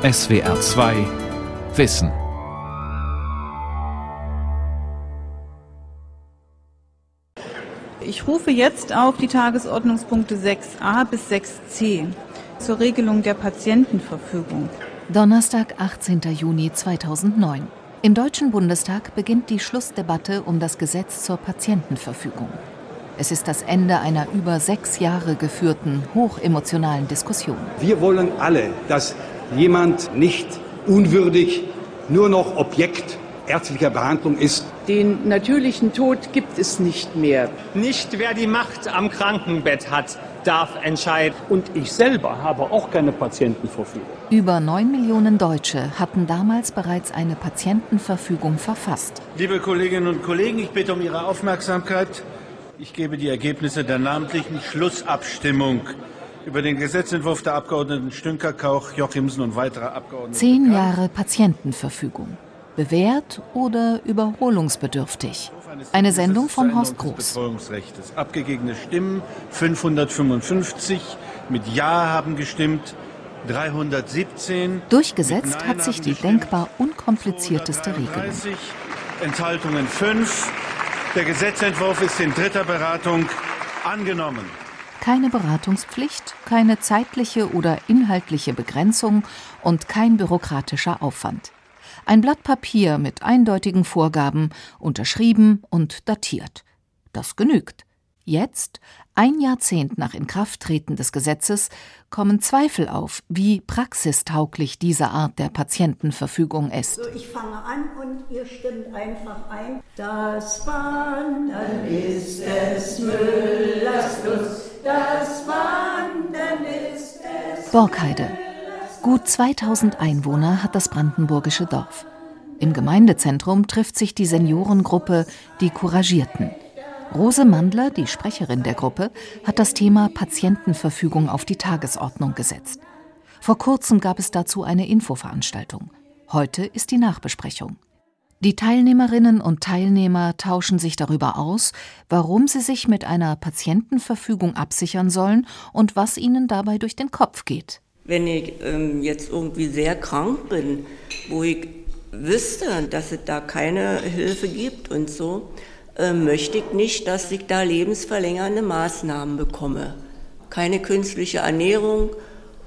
SWR 2 Wissen. Ich rufe jetzt auf die Tagesordnungspunkte 6a bis 6c zur Regelung der Patientenverfügung. Donnerstag, 18. Juni 2009. Im Deutschen Bundestag beginnt die Schlussdebatte um das Gesetz zur Patientenverfügung. Es ist das Ende einer über sechs Jahre geführten, hochemotionalen Diskussion. Wir wollen alle, dass jemand nicht unwürdig nur noch Objekt ärztlicher Behandlung ist. Den natürlichen Tod gibt es nicht mehr. Nicht wer die Macht am Krankenbett hat, darf entscheiden. Und ich selber habe auch keine Patientenverfügung. Über neun Millionen Deutsche hatten damals bereits eine Patientenverfügung verfasst. Liebe Kolleginnen und Kollegen, ich bitte um Ihre Aufmerksamkeit. Ich gebe die Ergebnisse der namentlichen Schlussabstimmung über den Gesetzentwurf der Abgeordneten Stünker, Kauch, Jochimsen und weiterer Abgeordneter. Zehn Jahre Patientenverfügung. Bewährt oder überholungsbedürftig? Eine Sendung von Horst Groß. Abgegebene Stimmen 555. Mit Ja haben gestimmt 317. Durchgesetzt hat sich die denkbar unkomplizierteste Regelung. Enthaltungen 5. Der Gesetzentwurf ist in dritter Beratung angenommen. Keine Beratungspflicht, keine zeitliche oder inhaltliche Begrenzung und kein bürokratischer Aufwand. Ein Blatt Papier mit eindeutigen Vorgaben, unterschrieben und datiert. Das genügt. Jetzt, ein Jahrzehnt nach Inkrafttreten des Gesetzes, kommen Zweifel auf, wie praxistauglich diese Art der Patientenverfügung ist. So, ich fange an und ihr stimmt einfach ein. Das Wandern ist es Müllers Lust, das Wandern ist es. Borkheide. Gut 2000 Einwohner hat das brandenburgische Dorf. Im Gemeindezentrum trifft sich die Seniorengruppe Die Couragierten. Rose Mandler, die Sprecherin der Gruppe, hat das Thema Patientenverfügung auf die Tagesordnung gesetzt. Vor kurzem gab es dazu eine Infoveranstaltung. Heute ist die Nachbesprechung. Die Teilnehmerinnen und Teilnehmer tauschen sich darüber aus, warum sie sich mit einer Patientenverfügung absichern sollen und was ihnen dabei durch den Kopf geht. Wenn ich ähm, jetzt irgendwie sehr krank bin, wo ich wüsste, dass es da keine Hilfe gibt und so, äh, möchte ich nicht, dass ich da lebensverlängernde Maßnahmen bekomme. Keine künstliche Ernährung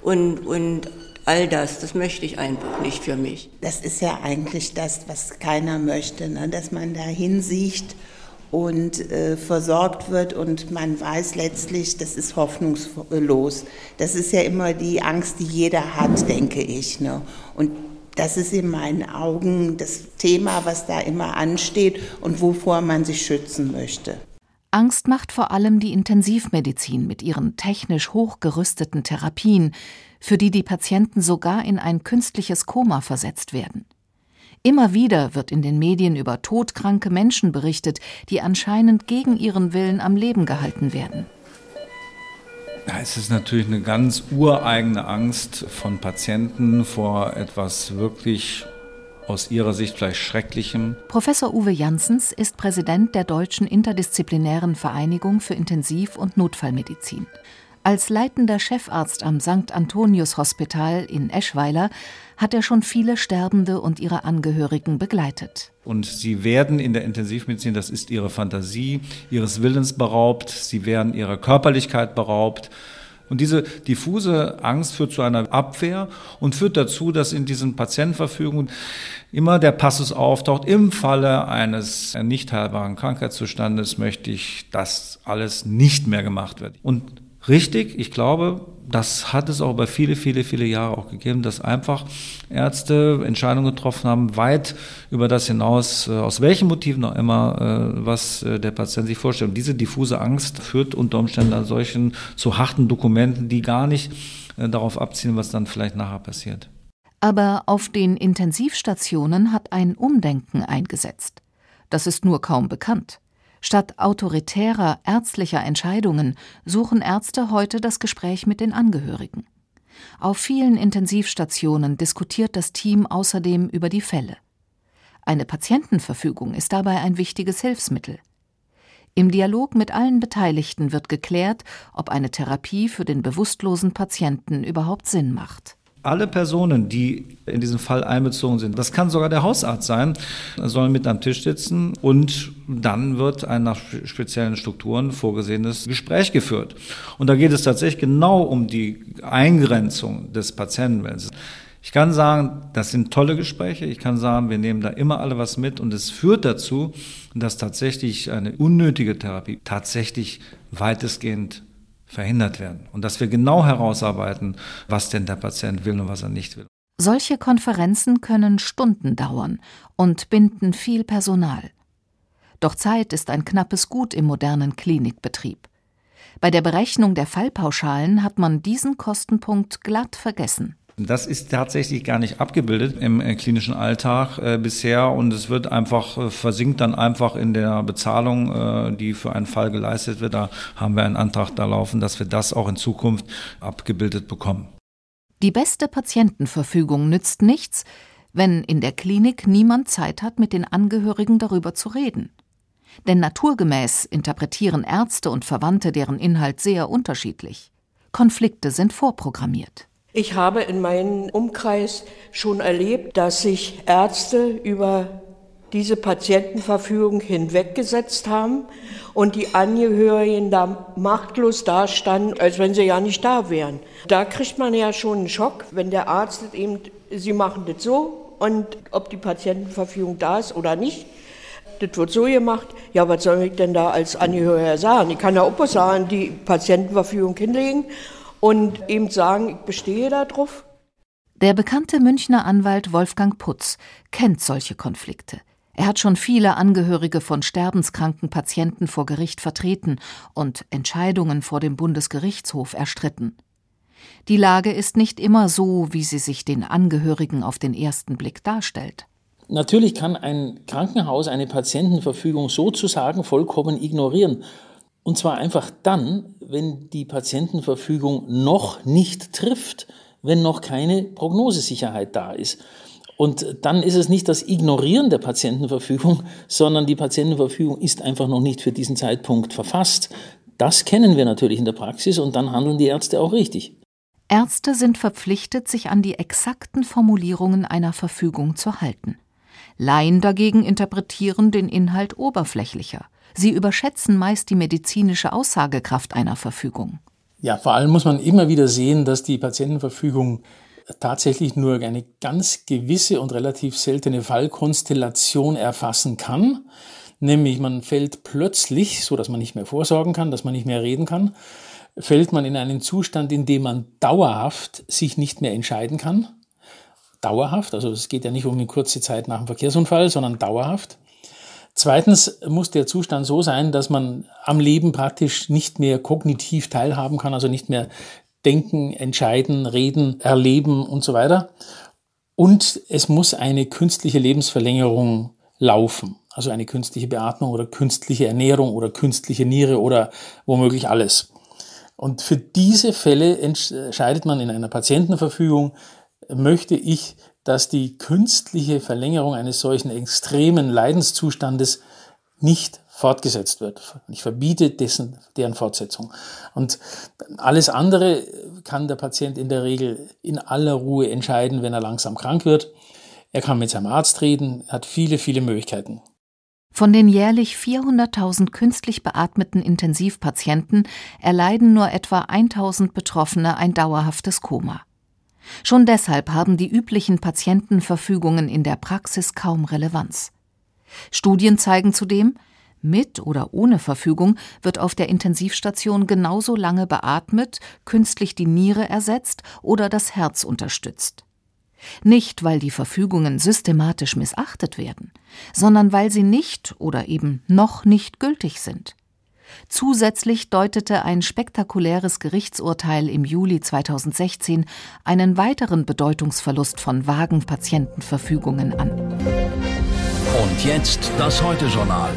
und, und all das, das möchte ich einfach nicht für mich. Das ist ja eigentlich das, was keiner möchte, ne? dass man da hinsieht und äh, versorgt wird und man weiß letztlich, das ist hoffnungslos. Das ist ja immer die Angst, die jeder hat, denke ich. Ne? Und das ist in meinen Augen das Thema, was da immer ansteht und wovor man sich schützen möchte. Angst macht vor allem die Intensivmedizin mit ihren technisch hochgerüsteten Therapien, für die die Patienten sogar in ein künstliches Koma versetzt werden. Immer wieder wird in den Medien über todkranke Menschen berichtet, die anscheinend gegen ihren Willen am Leben gehalten werden. Es ist natürlich eine ganz ureigene Angst von Patienten vor etwas wirklich aus ihrer Sicht vielleicht Schrecklichem. Professor Uwe Janssens ist Präsident der Deutschen Interdisziplinären Vereinigung für Intensiv- und Notfallmedizin. Als leitender Chefarzt am St. Antonius Hospital in Eschweiler hat er schon viele Sterbende und ihre Angehörigen begleitet. Und sie werden in der Intensivmedizin, das ist ihre Fantasie, ihres Willens beraubt, sie werden ihrer Körperlichkeit beraubt. Und diese diffuse Angst führt zu einer Abwehr und führt dazu, dass in diesen Patientenverfügungen immer der Passus auftaucht, im Falle eines nicht heilbaren Krankheitszustandes möchte ich, dass alles nicht mehr gemacht wird. Und richtig, ich glaube, das hat es auch über viele, viele, viele Jahre auch gegeben, dass einfach Ärzte Entscheidungen getroffen haben, weit über das hinaus, äh, aus welchen Motiven auch immer, äh, was äh, der Patient sich vorstellt. Und diese diffuse Angst führt unter Umständen an solchen zu harten Dokumenten, die gar nicht darauf abzielen, was dann vielleicht nachher passiert. Aber auf den Intensivstationen hat ein Umdenken eingesetzt. Das ist nur kaum bekannt. Statt autoritärer ärztlicher Entscheidungen suchen Ärzte heute das Gespräch mit den Angehörigen. Auf vielen Intensivstationen diskutiert das Team außerdem über die Fälle. Eine Patientenverfügung ist dabei ein wichtiges Hilfsmittel. Im Dialog mit allen Beteiligten wird geklärt, ob eine Therapie für den bewusstlosen Patienten überhaupt Sinn macht. Alle Personen, die in diesen Fall einbezogen sind, das kann sogar der Hausarzt sein, sollen mit am Tisch sitzen und dann wird ein nach speziellen Strukturen vorgesehenes Gespräch geführt. Und da geht es tatsächlich genau um die Eingrenzung des Patientenwillens. Ich kann sagen, das sind tolle Gespräche. Ich kann sagen, wir nehmen da immer alle was mit und es führt dazu, dass tatsächlich eine unnötige Therapie tatsächlich weitestgehend verhindert werden und dass wir genau herausarbeiten, was denn der Patient will und was er nicht will. Solche Konferenzen können Stunden dauern und binden viel Personal. Doch Zeit ist ein knappes Gut im modernen Klinikbetrieb. Bei der Berechnung der Fallpauschalen hat man diesen Kostenpunkt glatt vergessen. Das ist tatsächlich gar nicht abgebildet im äh, klinischen Alltag äh, bisher und es wird einfach, äh, versinkt dann einfach in der Bezahlung, äh, die für einen Fall geleistet wird. Da haben wir einen Antrag da laufen, dass wir das auch in Zukunft abgebildet bekommen. Die beste Patientenverfügung nützt nichts, wenn in der Klinik niemand Zeit hat, mit den Angehörigen darüber zu reden. Denn naturgemäß interpretieren Ärzte und Verwandte deren Inhalt sehr unterschiedlich. Konflikte sind vorprogrammiert. Ich habe in meinem Umkreis schon erlebt, dass sich Ärzte über diese Patientenverfügung hinweggesetzt haben und die Angehörigen da machtlos dastanden, als wenn sie ja nicht da wären. Da kriegt man ja schon einen Schock, wenn der Arzt eben, sie machen das so und ob die Patientenverfügung da ist oder nicht, das wird so gemacht. Ja, was soll ich denn da als Angehöriger sagen? Ich kann ja auch sagen, die Patientenverfügung hinlegen und eben sagen, ich bestehe darauf. Der bekannte Münchner Anwalt Wolfgang Putz kennt solche Konflikte. Er hat schon viele Angehörige von sterbenskranken Patienten vor Gericht vertreten und Entscheidungen vor dem Bundesgerichtshof erstritten. Die Lage ist nicht immer so, wie sie sich den Angehörigen auf den ersten Blick darstellt. Natürlich kann ein Krankenhaus eine Patientenverfügung sozusagen vollkommen ignorieren und zwar einfach dann, wenn die Patientenverfügung noch nicht trifft, wenn noch keine Prognosesicherheit da ist. Und dann ist es nicht das Ignorieren der Patientenverfügung, sondern die Patientenverfügung ist einfach noch nicht für diesen Zeitpunkt verfasst. Das kennen wir natürlich in der Praxis und dann handeln die Ärzte auch richtig. Ärzte sind verpflichtet, sich an die exakten Formulierungen einer Verfügung zu halten. Laien dagegen interpretieren den Inhalt oberflächlicher. Sie überschätzen meist die medizinische Aussagekraft einer Verfügung. Ja, vor allem muss man immer wieder sehen, dass die Patientenverfügung tatsächlich nur eine ganz gewisse und relativ seltene Fallkonstellation erfassen kann. Nämlich man fällt plötzlich, so dass man nicht mehr vorsorgen kann, dass man nicht mehr reden kann, fällt man in einen Zustand, in dem man dauerhaft sich nicht mehr entscheiden kann. Dauerhaft, also es geht ja nicht um eine kurze Zeit nach dem Verkehrsunfall, sondern dauerhaft. Zweitens muss der Zustand so sein, dass man am Leben praktisch nicht mehr kognitiv teilhaben kann, also nicht mehr denken, entscheiden, reden, erleben und so weiter. Und es muss eine künstliche Lebensverlängerung laufen, also eine künstliche Beatmung oder künstliche Ernährung oder künstliche Niere oder womöglich alles. Und für diese Fälle entscheidet man in einer Patientenverfügung, möchte ich dass die künstliche Verlängerung eines solchen extremen Leidenszustandes nicht fortgesetzt wird. Ich verbiete dessen, deren Fortsetzung. Und alles andere kann der Patient in der Regel in aller Ruhe entscheiden, wenn er langsam krank wird. Er kann mit seinem Arzt reden, hat viele, viele Möglichkeiten. Von den jährlich 400.000 künstlich beatmeten Intensivpatienten erleiden nur etwa 1.000 Betroffene ein dauerhaftes Koma. Schon deshalb haben die üblichen Patientenverfügungen in der Praxis kaum Relevanz. Studien zeigen zudem, mit oder ohne Verfügung wird auf der Intensivstation genauso lange beatmet, künstlich die Niere ersetzt oder das Herz unterstützt. Nicht, weil die Verfügungen systematisch missachtet werden, sondern weil sie nicht oder eben noch nicht gültig sind. Zusätzlich deutete ein spektakuläres Gerichtsurteil im Juli 2016 einen weiteren Bedeutungsverlust von vagen Patientenverfügungen an. Und jetzt das Heute-Journal.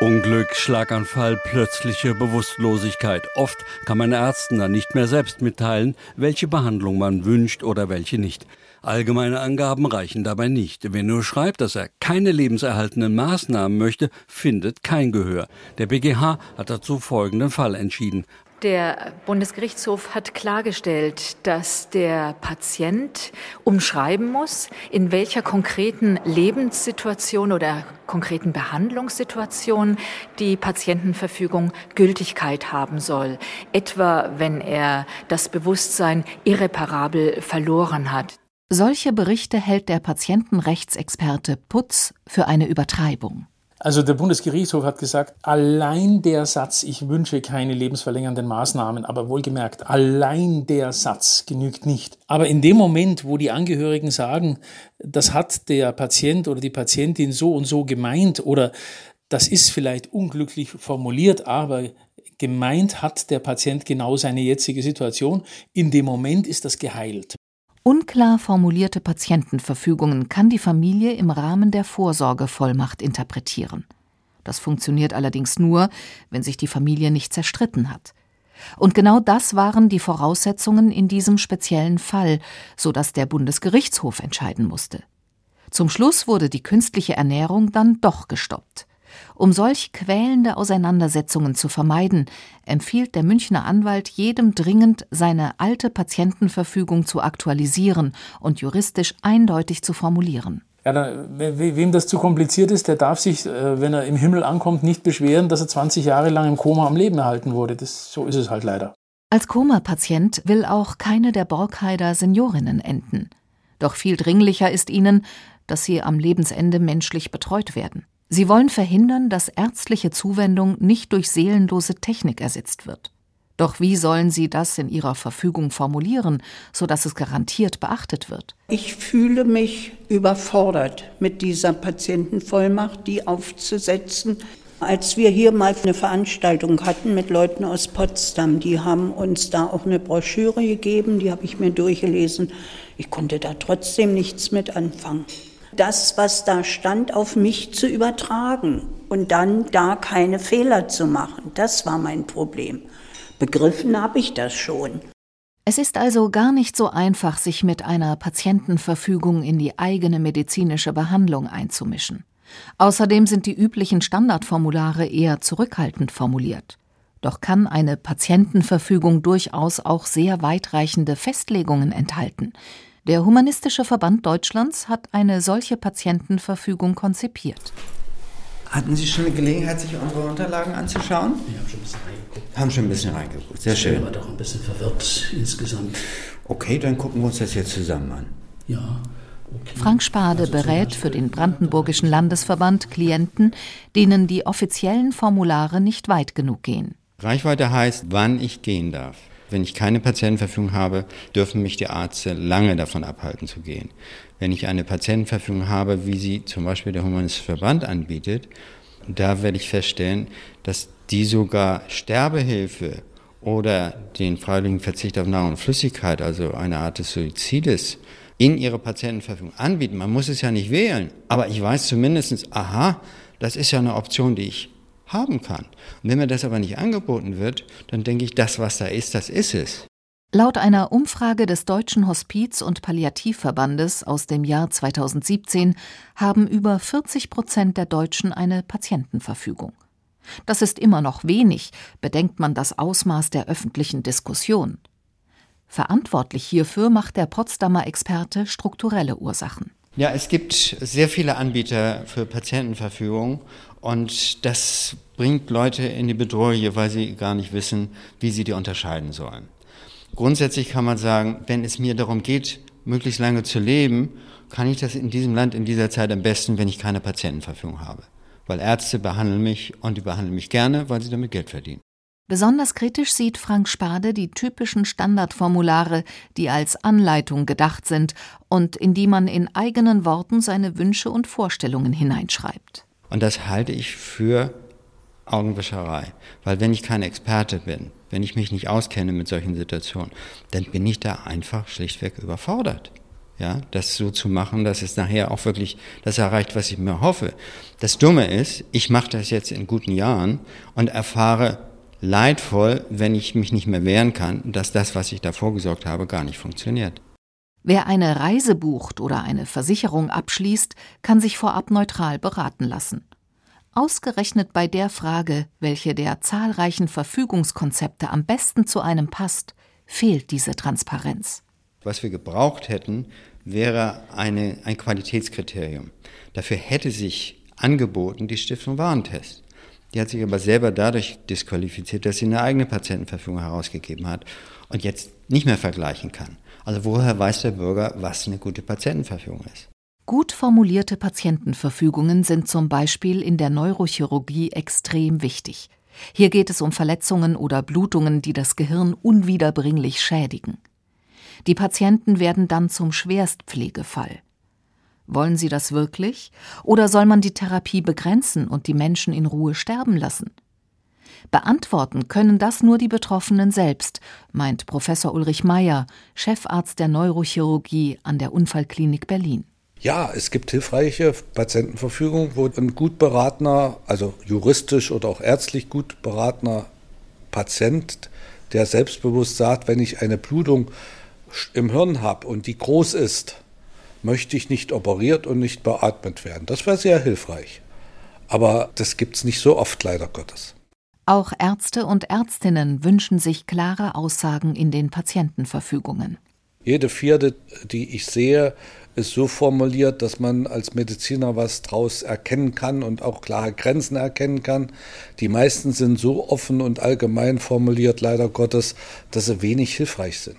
Unglück, Schlaganfall, plötzliche Bewusstlosigkeit. Oft kann man Ärzten dann nicht mehr selbst mitteilen, welche Behandlung man wünscht oder welche nicht. Allgemeine Angaben reichen dabei nicht. Wer nur schreibt, dass er keine lebenserhaltenden Maßnahmen möchte, findet kein Gehör. Der BGH hat dazu folgenden Fall entschieden. Der Bundesgerichtshof hat klargestellt, dass der Patient umschreiben muss, in welcher konkreten Lebenssituation oder konkreten Behandlungssituation die Patientenverfügung Gültigkeit haben soll, etwa wenn er das Bewusstsein irreparabel verloren hat. Solche Berichte hält der Patientenrechtsexperte Putz für eine Übertreibung. Also der Bundesgerichtshof hat gesagt, allein der Satz, ich wünsche keine lebensverlängernden Maßnahmen, aber wohlgemerkt, allein der Satz genügt nicht. Aber in dem Moment, wo die Angehörigen sagen, das hat der Patient oder die Patientin so und so gemeint oder das ist vielleicht unglücklich formuliert, aber gemeint hat der Patient genau seine jetzige Situation, in dem Moment ist das geheilt. Unklar formulierte Patientenverfügungen kann die Familie im Rahmen der Vorsorgevollmacht interpretieren. Das funktioniert allerdings nur, wenn sich die Familie nicht zerstritten hat. Und genau das waren die Voraussetzungen in diesem speziellen Fall, so dass der Bundesgerichtshof entscheiden musste. Zum Schluss wurde die künstliche Ernährung dann doch gestoppt. Um solch quälende Auseinandersetzungen zu vermeiden, empfiehlt der Münchner Anwalt jedem dringend, seine alte Patientenverfügung zu aktualisieren und juristisch eindeutig zu formulieren. Ja, dann, wem das zu kompliziert ist, der darf sich, äh, wenn er im Himmel ankommt, nicht beschweren, dass er 20 Jahre lang im Koma am Leben erhalten wurde. Das, so ist es halt leider. Als Koma-Patient will auch keine der Borkheider Seniorinnen enden. Doch viel dringlicher ist ihnen, dass sie am Lebensende menschlich betreut werden. Sie wollen verhindern, dass ärztliche Zuwendung nicht durch seelenlose Technik ersetzt wird. Doch wie sollen Sie das in Ihrer Verfügung formulieren, sodass es garantiert beachtet wird? Ich fühle mich überfordert, mit dieser Patientenvollmacht die aufzusetzen. Als wir hier mal eine Veranstaltung hatten mit Leuten aus Potsdam, die haben uns da auch eine Broschüre gegeben, die habe ich mir durchgelesen. Ich konnte da trotzdem nichts mit anfangen das, was da stand, auf mich zu übertragen und dann da keine Fehler zu machen. Das war mein Problem. Begriffen habe ich das schon. Es ist also gar nicht so einfach, sich mit einer Patientenverfügung in die eigene medizinische Behandlung einzumischen. Außerdem sind die üblichen Standardformulare eher zurückhaltend formuliert. Doch kann eine Patientenverfügung durchaus auch sehr weitreichende Festlegungen enthalten, der Humanistische Verband Deutschlands hat eine solche Patientenverfügung konzipiert. Hatten Sie schon eine Gelegenheit, sich unsere Unterlagen anzuschauen? Wir haben schon ein bisschen reingeguckt. Haben schon ein bisschen reingeguckt, sehr schön. Ich bin aber doch ein bisschen verwirrt insgesamt. Okay, dann gucken wir uns das jetzt zusammen an. Ja. Okay. Frank Spade also berät für den Brandenburgischen Landesverband Klienten, denen die offiziellen Formulare nicht weit genug gehen. Reichweite heißt, wann ich gehen darf. Wenn ich keine Patientenverfügung habe, dürfen mich die Ärzte lange davon abhalten zu gehen. Wenn ich eine Patientenverfügung habe, wie sie zum Beispiel der Humanistische Verband anbietet, da werde ich feststellen, dass die sogar Sterbehilfe oder den freiwilligen Verzicht auf Nahrung und Flüssigkeit, also eine Art des Suizides, in ihre Patientenverfügung anbieten. Man muss es ja nicht wählen, aber ich weiß zumindest, aha, das ist ja eine Option, die ich haben kann. Und wenn mir das aber nicht angeboten wird, dann denke ich, das, was da ist, das ist es. Laut einer Umfrage des Deutschen Hospiz- und Palliativverbandes aus dem Jahr 2017 haben über 40 Prozent der Deutschen eine Patientenverfügung. Das ist immer noch wenig, bedenkt man das Ausmaß der öffentlichen Diskussion. Verantwortlich hierfür macht der Potsdamer Experte strukturelle Ursachen. Ja, es gibt sehr viele Anbieter für Patientenverfügung und das bringt Leute in die Bedrohung, weil sie gar nicht wissen, wie sie die unterscheiden sollen. Grundsätzlich kann man sagen, wenn es mir darum geht, möglichst lange zu leben, kann ich das in diesem Land in dieser Zeit am besten, wenn ich keine Patientenverfügung habe. Weil Ärzte behandeln mich und die behandeln mich gerne, weil sie damit Geld verdienen. Besonders kritisch sieht Frank Spade die typischen Standardformulare, die als Anleitung gedacht sind und in die man in eigenen Worten seine Wünsche und Vorstellungen hineinschreibt. Und das halte ich für Augenwischerei. Weil wenn ich kein Experte bin, wenn ich mich nicht auskenne mit solchen Situationen, dann bin ich da einfach schlichtweg überfordert. Ja, das so zu machen, dass es nachher auch wirklich das erreicht, was ich mir hoffe. Das Dumme ist, ich mache das jetzt in guten Jahren und erfahre leidvoll, wenn ich mich nicht mehr wehren kann, dass das, was ich da vorgesorgt habe, gar nicht funktioniert. Wer eine Reise bucht oder eine Versicherung abschließt, kann sich vorab neutral beraten lassen. Ausgerechnet bei der Frage, welche der zahlreichen Verfügungskonzepte am besten zu einem passt, fehlt diese Transparenz. Was wir gebraucht hätten, wäre eine, ein Qualitätskriterium. Dafür hätte sich angeboten die Stiftung Warentest. Die hat sich aber selber dadurch disqualifiziert, dass sie eine eigene Patientenverfügung herausgegeben hat und jetzt nicht mehr vergleichen kann. Also woher weiß der Bürger, was eine gute Patientenverfügung ist? Gut formulierte Patientenverfügungen sind zum Beispiel in der Neurochirurgie extrem wichtig. Hier geht es um Verletzungen oder Blutungen, die das Gehirn unwiederbringlich schädigen. Die Patienten werden dann zum Schwerstpflegefall. Wollen Sie das wirklich? Oder soll man die Therapie begrenzen und die Menschen in Ruhe sterben lassen? Beantworten können das nur die Betroffenen selbst, meint Professor Ulrich Meyer, Chefarzt der Neurochirurgie an der Unfallklinik Berlin. Ja, es gibt hilfreiche Patientenverfügungen, wo ein gut beratener, also juristisch oder auch ärztlich gut beratener Patient, der selbstbewusst sagt, wenn ich eine Blutung im Hirn habe und die groß ist, möchte ich nicht operiert und nicht beatmet werden. Das wäre sehr hilfreich. Aber das gibt es nicht so oft, leider Gottes. Auch Ärzte und Ärztinnen wünschen sich klare Aussagen in den Patientenverfügungen. Jede vierte, die ich sehe, ist so formuliert, dass man als Mediziner was draus erkennen kann und auch klare Grenzen erkennen kann. Die meisten sind so offen und allgemein formuliert, leider Gottes, dass sie wenig hilfreich sind.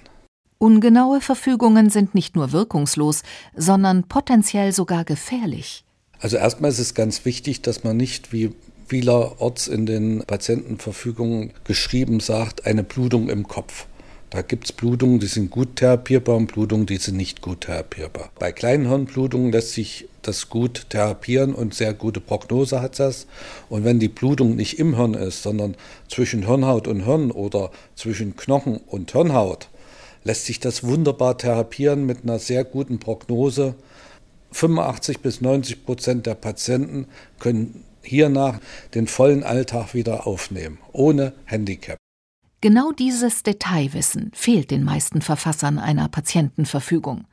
Ungenaue Verfügungen sind nicht nur wirkungslos, sondern potenziell sogar gefährlich. Also erstmal ist es ganz wichtig, dass man nicht wie vielerorts in den Patientenverfügungen geschrieben sagt, eine Blutung im Kopf. Da gibt es Blutungen, die sind gut therapierbar und Blutungen, die sind nicht gut therapierbar. Bei kleinen Hirnblutungen lässt sich das gut therapieren und sehr gute Prognose hat das. Und wenn die Blutung nicht im Hirn ist, sondern zwischen Hirnhaut und Hirn oder zwischen Knochen und Hirnhaut, lässt sich das wunderbar therapieren mit einer sehr guten Prognose. 85 bis 90 Prozent der Patienten können hiernach den vollen Alltag wieder aufnehmen, ohne Handicap. Genau dieses Detailwissen fehlt den meisten Verfassern einer Patientenverfügung,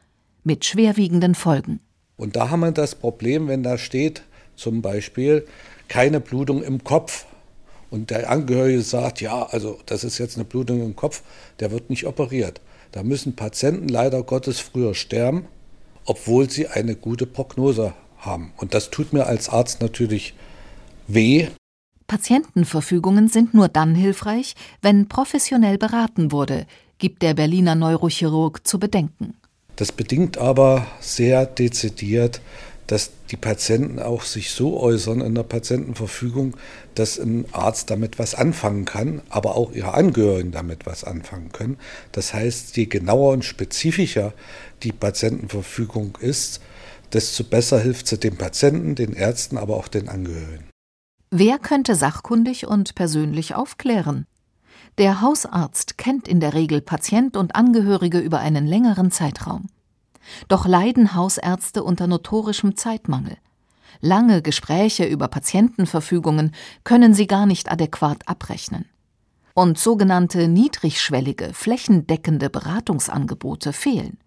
mit schwerwiegenden Folgen. Und da haben wir das Problem, wenn da steht, zum Beispiel, keine Blutung im Kopf. Und der Angehörige sagt, ja, also das ist jetzt eine Blutung im Kopf, der wird nicht operiert. Da müssen Patienten leider Gottes früher sterben, obwohl sie eine gute Prognose haben. Und das tut mir als Arzt natürlich weh. Patientenverfügungen sind nur dann hilfreich, wenn professionell beraten wurde, gibt der Berliner Neurochirurg zu bedenken. Das bedingt aber sehr dezidiert, dass die Patienten auch sich so äußern in der Patientenverfügung, dass ein Arzt damit was anfangen kann, aber auch ihre Angehörigen damit was anfangen können. Das heißt, je genauer und spezifischer die Patientenverfügung ist, desto besser hilft sie dem Patienten, den Ärzten, aber auch den Angehörigen. Wer könnte sachkundig und persönlich aufklären? Der Hausarzt kennt in der Regel Patient und Angehörige über einen längeren Zeitraum. Doch leiden Hausärzte unter notorischem Zeitmangel. Lange Gespräche über Patientenverfügungen können sie gar nicht adäquat abrechnen. Und sogenannte niedrigschwellige, flächendeckende Beratungsangebote fehlen.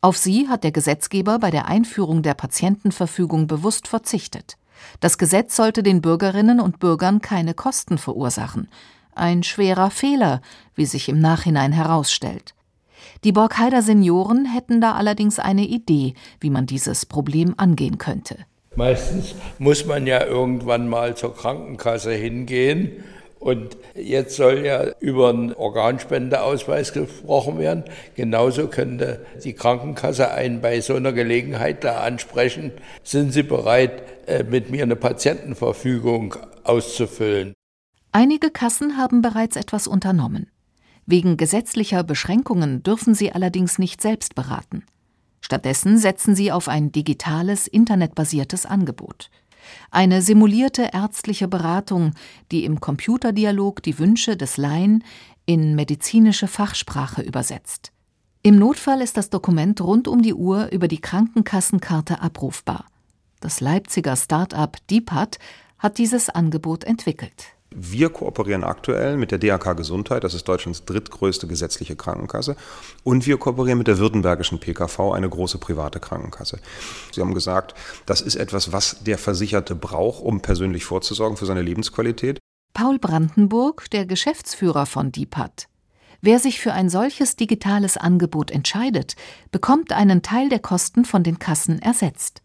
Auf sie hat der Gesetzgeber bei der Einführung der Patientenverfügung bewusst verzichtet. Das Gesetz sollte den Bürgerinnen und Bürgern keine Kosten verursachen. Ein schwerer Fehler, wie sich im Nachhinein herausstellt. Die Borkheider Senioren hätten da allerdings eine Idee, wie man dieses Problem angehen könnte. Meistens muss man ja irgendwann mal zur Krankenkasse hingehen. Und jetzt soll ja über einen Organspendeausweis gesprochen werden. Genauso könnte die Krankenkasse einen bei so einer Gelegenheit da ansprechen. Sind Sie bereit, äh, mit mir eine Patientenverfügung auszufüllen? Einige Kassen haben bereits etwas unternommen. Wegen gesetzlicher Beschränkungen dürfen sie allerdings nicht selbst beraten. Stattdessen setzen sie auf ein digitales, internetbasiertes Angebot. Eine simulierte ärztliche Beratung, die im Computerdialog die Wünsche des Laien in medizinische Fachsprache übersetzt. Im Notfall ist das Dokument rund um die Uhr über die Krankenkassenkarte abrufbar. Das Leipziger Start-up DeepHat hat dieses Angebot entwickelt. Wir kooperieren aktuell mit der DAK Gesundheit, das ist Deutschlands drittgrößte gesetzliche Krankenkasse, und wir kooperieren mit der württembergischen PKV, eine große private Krankenkasse. Sie haben gesagt, das ist etwas, was der Versicherte braucht, um persönlich vorzusorgen für seine Lebensqualität. Paul Brandenburg, der Geschäftsführer von DIPAT. Wer sich für ein solches digitales Angebot entscheidet, bekommt einen Teil der Kosten von den Kassen ersetzt.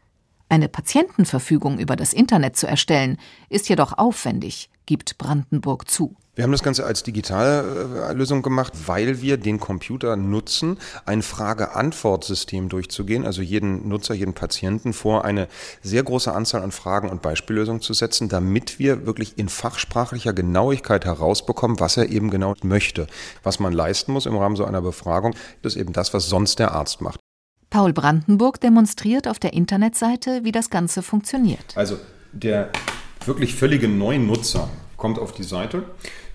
Eine Patientenverfügung über das Internet zu erstellen, ist jedoch aufwendig, gibt Brandenburg zu. Wir haben das Ganze als digitale Lösung gemacht, weil wir den Computer nutzen, ein Frage-Antwort-System durchzugehen, also jeden Nutzer, jeden Patienten vor eine sehr große Anzahl an Fragen und Beispiellösungen zu setzen, damit wir wirklich in fachsprachlicher Genauigkeit herausbekommen, was er eben genau möchte. Was man leisten muss im Rahmen so einer Befragung, ist eben das, was sonst der Arzt macht. Paul Brandenburg demonstriert auf der Internetseite, wie das Ganze funktioniert. Also der wirklich völlige Neunutzer kommt auf die Seite,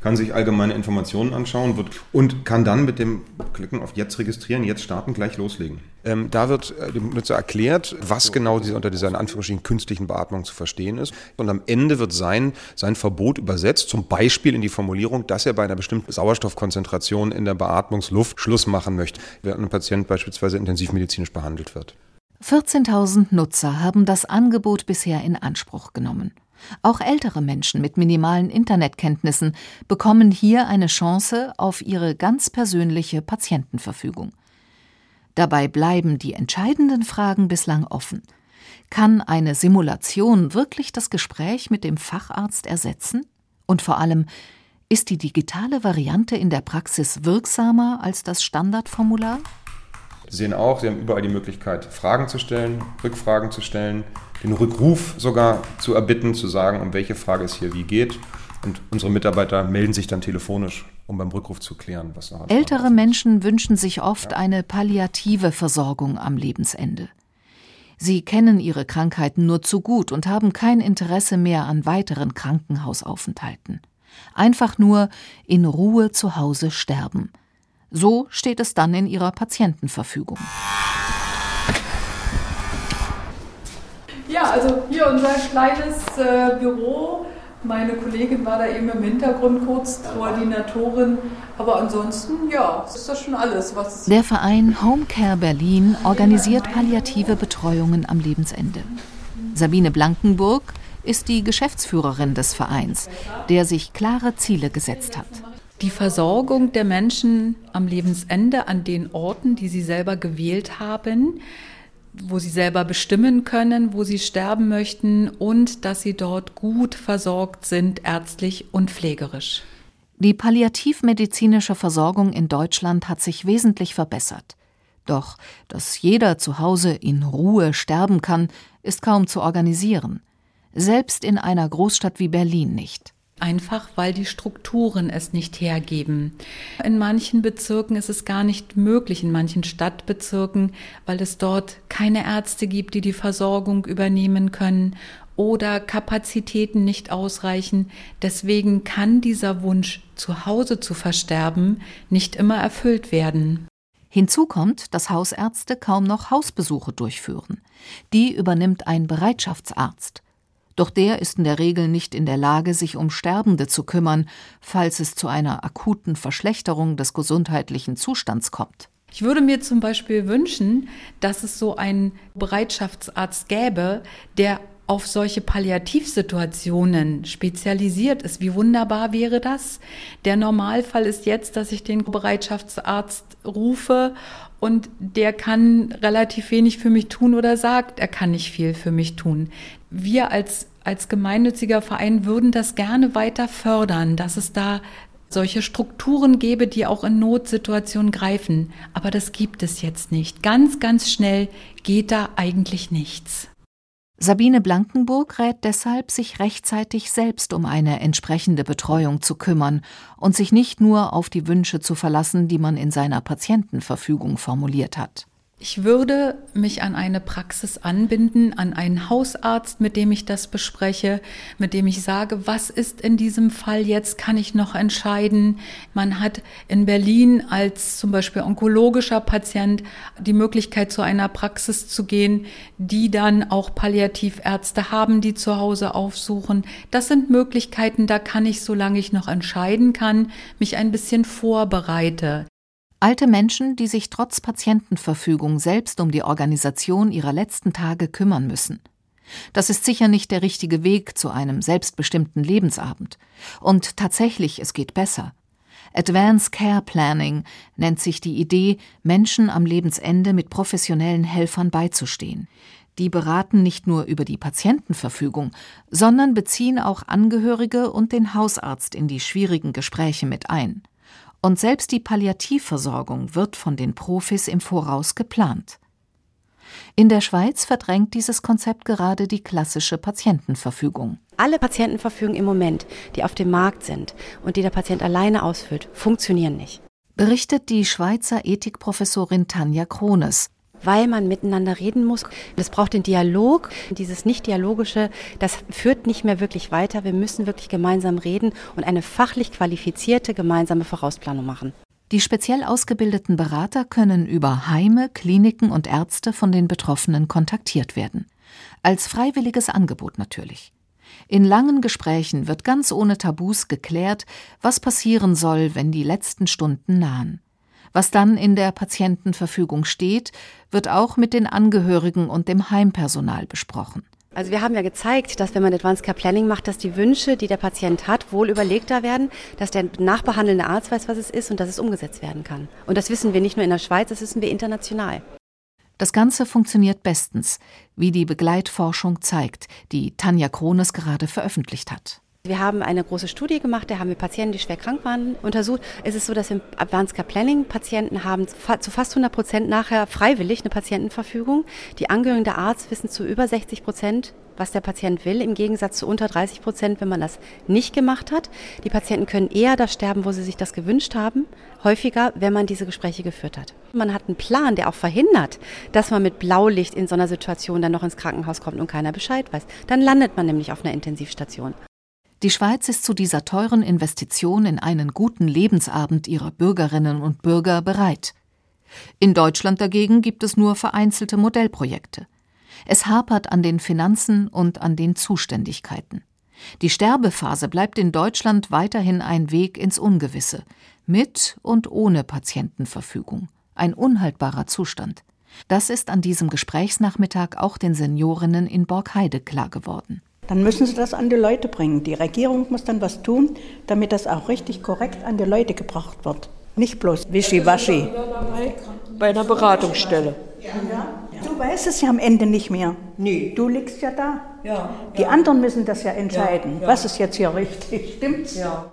kann sich allgemeine Informationen anschauen wird, und kann dann mit dem Klicken auf Jetzt registrieren, jetzt starten, gleich loslegen. Ähm, da wird äh, dem Nutzer erklärt, was genau diese, unter dieser in Anführungsstrichen künstlichen Beatmung zu verstehen ist. Und am Ende wird sein, sein Verbot übersetzt, zum Beispiel in die Formulierung, dass er bei einer bestimmten Sauerstoffkonzentration in der Beatmungsluft Schluss machen möchte, während ein Patient beispielsweise intensivmedizinisch behandelt wird. 14.000 Nutzer haben das Angebot bisher in Anspruch genommen. Auch ältere Menschen mit minimalen Internetkenntnissen bekommen hier eine Chance auf ihre ganz persönliche Patientenverfügung. Dabei bleiben die entscheidenden Fragen bislang offen. Kann eine Simulation wirklich das Gespräch mit dem Facharzt ersetzen? Und vor allem, ist die digitale Variante in der Praxis wirksamer als das Standardformular? Sie sehen auch, Sie haben überall die Möglichkeit, Fragen zu stellen, Rückfragen zu stellen, den Rückruf sogar zu erbitten, zu sagen, um welche Frage es hier wie geht. Und unsere Mitarbeiter melden sich dann telefonisch, um beim Rückruf zu klären, was noch Ältere Menschen wünschen sich oft eine palliative Versorgung am Lebensende. Sie kennen ihre Krankheiten nur zu gut und haben kein Interesse mehr an weiteren Krankenhausaufenthalten. Einfach nur in Ruhe zu Hause sterben. So steht es dann in ihrer Patientenverfügung. Ja, also hier unser kleines äh, Büro. Meine Kollegin war da eben im Hintergrund kurz, Koordinatorin. Aber ansonsten, ja, ist das schon alles, was. Der Verein Homecare Berlin organisiert palliative Betreuungen am Lebensende. Sabine Blankenburg ist die Geschäftsführerin des Vereins, der sich klare Ziele gesetzt hat. Die Versorgung der Menschen am Lebensende an den Orten, die sie selber gewählt haben, wo sie selber bestimmen können, wo sie sterben möchten und dass sie dort gut versorgt sind, ärztlich und pflegerisch. Die palliativmedizinische Versorgung in Deutschland hat sich wesentlich verbessert. Doch, dass jeder zu Hause in Ruhe sterben kann, ist kaum zu organisieren. Selbst in einer Großstadt wie Berlin nicht einfach weil die Strukturen es nicht hergeben. In manchen Bezirken ist es gar nicht möglich, in manchen Stadtbezirken, weil es dort keine Ärzte gibt, die die Versorgung übernehmen können oder Kapazitäten nicht ausreichen. Deswegen kann dieser Wunsch, zu Hause zu versterben, nicht immer erfüllt werden. Hinzu kommt, dass Hausärzte kaum noch Hausbesuche durchführen. Die übernimmt ein Bereitschaftsarzt. Doch der ist in der Regel nicht in der Lage, sich um Sterbende zu kümmern, falls es zu einer akuten Verschlechterung des gesundheitlichen Zustands kommt. Ich würde mir zum Beispiel wünschen, dass es so einen Bereitschaftsarzt gäbe, der auf solche Palliativsituationen spezialisiert ist. Wie wunderbar wäre das? Der Normalfall ist jetzt, dass ich den Bereitschaftsarzt rufe und der kann relativ wenig für mich tun oder sagt, er kann nicht viel für mich tun wir als, als gemeinnütziger Verein würden das gerne weiter fördern, dass es da solche Strukturen gäbe, die auch in Notsituationen greifen. Aber das gibt es jetzt nicht. Ganz, ganz schnell geht da eigentlich nichts. Sabine Blankenburg rät deshalb, sich rechtzeitig selbst um eine entsprechende Betreuung zu kümmern und sich nicht nur auf die Wünsche zu verlassen, die man in seiner Patientenverfügung formuliert hat. Ich würde mich an eine Praxis anbinden, an einen Hausarzt, mit dem ich das bespreche, mit dem ich sage, was ist in diesem Fall jetzt, kann ich noch entscheiden. Man hat in Berlin als zum Beispiel onkologischer Patient die Möglichkeit, zu einer Praxis zu gehen, die dann auch Palliativärzte haben, die zu Hause aufsuchen. Das sind Möglichkeiten, da kann ich, solange ich noch entscheiden kann, mich ein bisschen vorbereite. Alte Menschen, die sich trotz Patientenverfügung selbst um die Organisation ihrer letzten Tage kümmern müssen. Das ist sicher nicht der richtige Weg zu einem selbstbestimmten Lebensabend. Und tatsächlich, es geht besser. Advanced Care Planning nennt sich die Idee, Menschen am Lebensende mit professionellen Helfern beizustehen. Die beraten nicht nur über die Patientenverfügung, sondern beziehen auch Angehörige und den Hausarzt in die schwierigen Gespräche mit ein. Und selbst die Palliativversorgung wird von den Profis im Voraus geplant. In der Schweiz verdrängt dieses Konzept gerade die klassische Patientenverfügung. Alle Patientenverfügungen im Moment, die auf dem Markt sind und die der Patient alleine ausfüllt, funktionieren nicht. Berichtet die Schweizer Ethikprofessorin Tanja Krones, weil man miteinander reden muss. Es braucht den Dialog. Dieses Nicht-Dialogische, das führt nicht mehr wirklich weiter. Wir müssen wirklich gemeinsam reden und eine fachlich qualifizierte gemeinsame Vorausplanung machen. Die speziell ausgebildeten Berater können über Heime, Kliniken und Ärzte von den Betroffenen kontaktiert werden. Als freiwilliges Angebot natürlich. In langen Gesprächen wird ganz ohne Tabus geklärt, was passieren soll, wenn die letzten Stunden nahen. Was dann in der Patientenverfügung steht, wird auch mit den Angehörigen und dem Heimpersonal besprochen. Also wir haben ja gezeigt, dass wenn man Advanced Care Planning macht, dass die Wünsche, die der Patient hat, wohl überlegter werden, dass der nachbehandelnde Arzt weiß, was es ist und dass es umgesetzt werden kann. Und das wissen wir nicht nur in der Schweiz, das wissen wir international. Das Ganze funktioniert bestens, wie die Begleitforschung zeigt, die Tanja Krones gerade veröffentlicht hat. Wir haben eine große Studie gemacht, da haben wir Patienten, die schwer krank waren, untersucht. Es ist so, dass wir Advanced Care Planning Patienten haben zu fast 100 Prozent nachher freiwillig eine Patientenverfügung. Die Angehörigen der Arzt wissen zu über 60 Prozent, was der Patient will, im Gegensatz zu unter 30 Prozent, wenn man das nicht gemacht hat. Die Patienten können eher da sterben, wo sie sich das gewünscht haben, häufiger, wenn man diese Gespräche geführt hat. Man hat einen Plan, der auch verhindert, dass man mit Blaulicht in so einer Situation dann noch ins Krankenhaus kommt und keiner Bescheid weiß. Dann landet man nämlich auf einer Intensivstation. Die Schweiz ist zu dieser teuren Investition in einen guten Lebensabend ihrer Bürgerinnen und Bürger bereit. In Deutschland dagegen gibt es nur vereinzelte Modellprojekte. Es hapert an den Finanzen und an den Zuständigkeiten. Die Sterbephase bleibt in Deutschland weiterhin ein Weg ins Ungewisse, mit und ohne Patientenverfügung. Ein unhaltbarer Zustand. Das ist an diesem Gesprächsnachmittag auch den Seniorinnen in Borgheide klar geworden. Dann müssen sie das an die Leute bringen. Die Regierung muss dann was tun, damit das auch richtig korrekt an die Leute gebracht wird. Nicht bloß wischiwaschi. Bei einer Beratungsstelle. Ja. Du weißt es ja am Ende nicht mehr. Nee. Du liegst ja da. Ja. Die anderen müssen das ja entscheiden. Ja. Was ist jetzt hier richtig? Stimmt's? Ja.